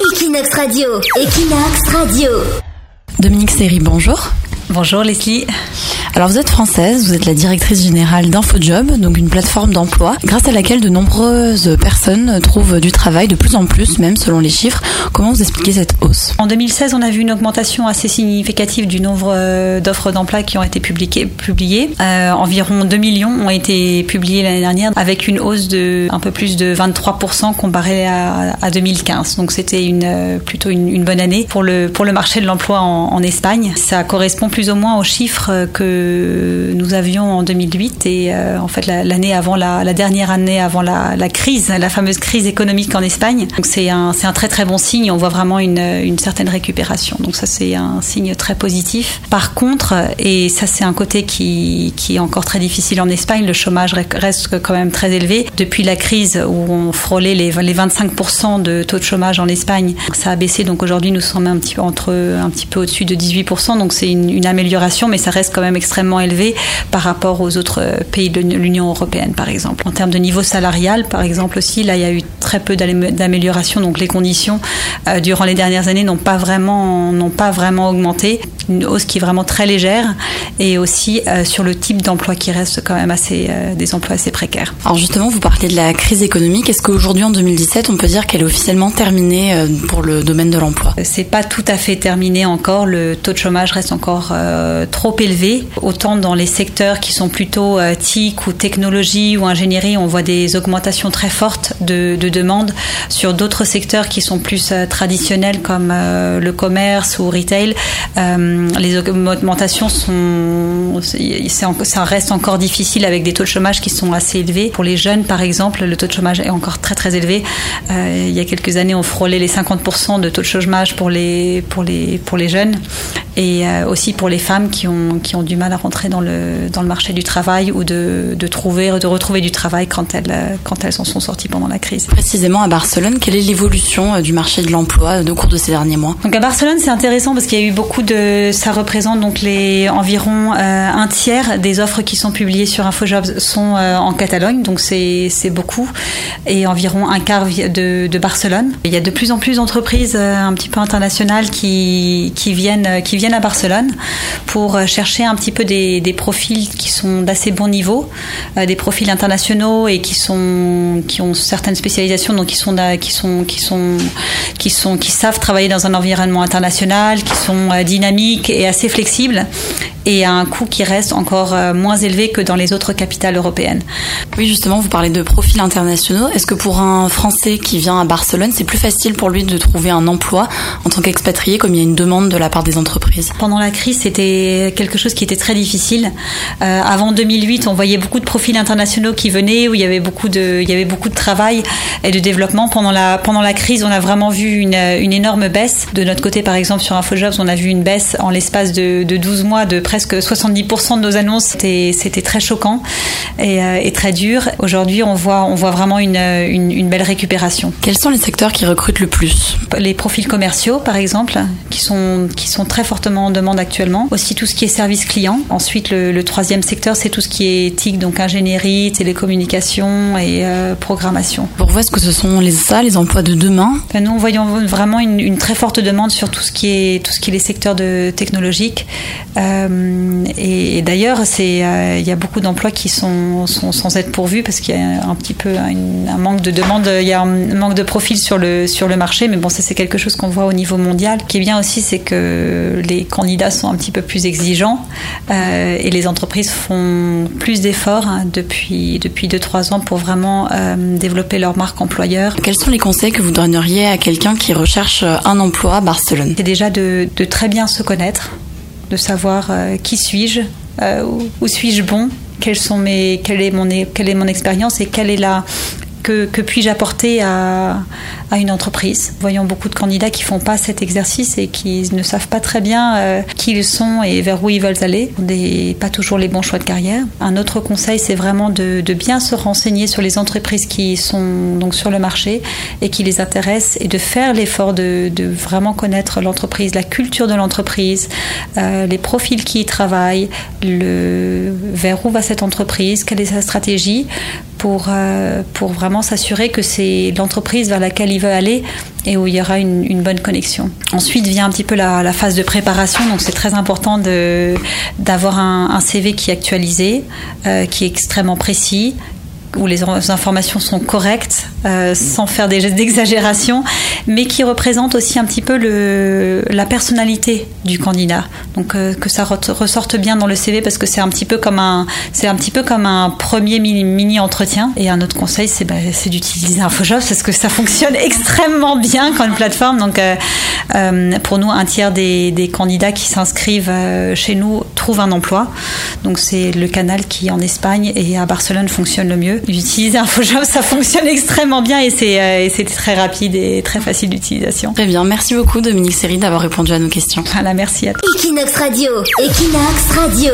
Equinox Radio, Equinox Radio. Dominique Seri, bonjour. Bonjour Leslie. Alors vous êtes française, vous êtes la directrice générale d'InfoJob, donc une plateforme d'emploi grâce à laquelle de nombreuses personnes trouvent du travail, de plus en plus même selon les chiffres. Comment vous expliquez cette hausse? En 2016, on a vu une augmentation assez significative du nombre euh, d'offres d'emploi qui ont été publiées. Euh, environ 2 millions ont été publiées l'année dernière avec une hausse de un peu plus de 23% comparé à, à 2015. Donc c'était une, euh, plutôt une, bonne année pour le, marché de l'emploi en Espagne. Ça correspond plus ou moins aux chiffres que nous avions en 2008 et euh, en fait l'année avant la, dernière année avant la, crise, la fameuse crise économique en Espagne. Donc c'est un, un très très bon signe. On voit vraiment une, une certaine récupération. Donc ça c'est un signe très positif. Par contre, et ça c'est un côté qui, qui est encore très difficile en Espagne, le chômage reste quand même très élevé. Depuis la crise où on frôlait les, les 25% de taux de chômage en Espagne, ça a baissé. Donc aujourd'hui nous sommes un petit peu peu au-dessus de 18%. Donc c'est une, une amélioration, mais ça reste quand même extrêmement élevé par rapport aux autres pays de l'Union européenne, par exemple. En termes de niveau salarial, par exemple aussi, là, il y a eu très peu d'amélioration, donc les conditions euh, durant les dernières années n'ont pas vraiment n'ont pas vraiment augmenté. Une hausse qui est vraiment très légère et aussi euh, sur le type d'emploi qui reste quand même assez euh, des emplois assez précaires. Alors justement, vous parlez de la crise économique. Est-ce qu'aujourd'hui, en 2017, on peut dire qu'elle est officiellement terminée pour le domaine de l'emploi? C'est pas tout à fait terminé encore. Le taux de chômage reste encore trop élevé. Autant dans les secteurs qui sont plutôt euh, TIC ou technologie ou ingénierie, on voit des augmentations très fortes de, de demandes. Sur d'autres secteurs qui sont plus euh, traditionnels comme euh, le commerce ou retail, les augmentations sont, ça reste encore difficile avec des taux de chômage qui sont assez élevés. Pour les jeunes, par exemple, le taux de chômage est encore très très élevé. il y a quelques années, on frôlait les 50% de taux de chômage pour les jeunes et aussi pour les femmes qui ont qui ont du mal à rentrer dans le, dans le marché du travail ou de, de, trouver, de retrouver du travail quand elles, quand elles en sont sorties pendant la crise. Précisément à Barcelone, quelle est l'évolution euh, du marché de l'emploi euh, au cours de ces derniers mois? Donc à Barcelone, c'est intéressant parce qu'il y a eu beaucoup de... Ça représente donc les environ euh, un tiers des offres qui sont publiées sur InfoJobs sont euh, en Catalogne, donc c'est beaucoup, et environ un quart de, de, Barcelone. Il y a de plus en plus d'entreprises euh, un petit peu internationales qui, qui, viennent, qui viennent à Barcelone pour chercher un petit peu des des, profils qui sont d'assez bon niveau, euh, des profils internationaux et qui sont qui ont certaines spécialisations, donc qui sont qui sont qui sont qui sont qui savent travailler dans un environnement international, qui sont euh, dynamiques et assez flexibles et à un coût qui reste encore euh, moins élevé que dans les autres capitales européennes. Oui, justement, vous parlez de profils internationaux. Est-ce que pour un Français qui vient à Barcelone, c'est plus facile pour lui de trouver un emploi en tant qu'expatrié, comme il y a une demande de la part des entreprises? Pendant la crise, c'était quelque chose qui était très difficile. Euh, avant 2008, on voyait beaucoup de profils internationaux qui venaient, où il y avait beaucoup de, il y avait beaucoup de travail et de développement. Pendant la, pendant la crise, on a vraiment vu une, une énorme baisse. De notre côté, par exemple, sur InfoJobs, on a vu une baisse en l'espace de, de 12 mois de presque presque 70% de nos annonces, c'était, très choquant et, euh, et très dur. Aujourd'hui, on voit, on voit vraiment une, une, une, belle récupération. Quels sont les secteurs qui recrutent le plus? Les profils commerciaux, par exemple, qui sont, qui sont très fortement en demande actuellement. Aussi tout ce qui est service client. Ensuite, le, le troisième secteur, c'est tout ce qui est TIC, donc ingénierie, télécommunication et euh, programmation. Pour vous, est-ce que ce sont les, ça, les emplois de demain ben, Nous, voyons vraiment une, une, très forte demande sur tout ce qui est, tout ce qui est les secteurs de technologiques. Euh, et, et d'ailleurs, euh, il y a beaucoup d'emplois qui sont, sont, sans être pourvus parce qu'il y a un petit peu un, un, manque de demande, il y a un manque de profil sur le sur le marché. Mais bon, ça c'est quelque chose qu'on voit au niveau mondial. Ce qui est bien aussi, c'est que les candidats sont un petit peu plus exigeants euh, et les entreprises font plus d'efforts hein, depuis depuis deux trois ans pour vraiment euh, développer leur marque employeur. Quels sont les conseils que vous donneriez à quelqu'un qui recherche un emploi à Barcelone? C'est déjà de, de très bien se connaître de savoir euh, qui suis-je, euh, où, suis-je bon, quelles sont mes, quelle est mon, quelle est mon expérience et quelle est la, que, puis-je apporter à, une entreprise. Voyons beaucoup de candidats qui font pas cet exercice et qui ne savent pas très bien euh, qui ils sont et vers où ils veulent aller. Pas toujours les bons choix de carrière. Un autre conseil, c'est vraiment de, bien se renseigner sur les entreprises qui sont donc sur le marché et qui les intéressent et de faire l'effort de, de, vraiment connaître l'entreprise, la culture de l'entreprise, euh, les profils qui y travaillent, le, vers où va cette entreprise, quelle est sa stratégie pour, euh, pour vraiment s'assurer que c'est l'entreprise vers laquelle il veut aller et où il y aura une, bonne connexion. Ensuite vient un petit peu la, la phase de préparation, donc c'est très important d'avoir un, un CV qui est actualisé, euh, qui est extrêmement précis, où les informations sont correctes, euh, sans faire des gestes d'exagération, mais qui représentent aussi un petit peu la personnalité du candidat. Donc euh, que ça ressorte bien dans le CV parce que c'est un petit peu comme un, un petit peu comme un premier mini, entretien. Et un autre conseil, c'est bah, d'utiliser InfoJobs parce que ça fonctionne extrêmement bien une plateforme. Donc euh, pour nous, un tiers des, candidats qui s'inscrivent chez nous trouvent un emploi. Donc c'est le canal qui en Espagne et à Barcelone fonctionne le mieux. Utiliser InfoJobs, ça fonctionne extrêmement bien et c'est euh, c'est très rapide et très facile d'utilisation. Très bien, merci beaucoup Dominique Séry d'avoir répondu à nos questions. Voilà, merci à toi. Equinox Radio, Equinox Radio.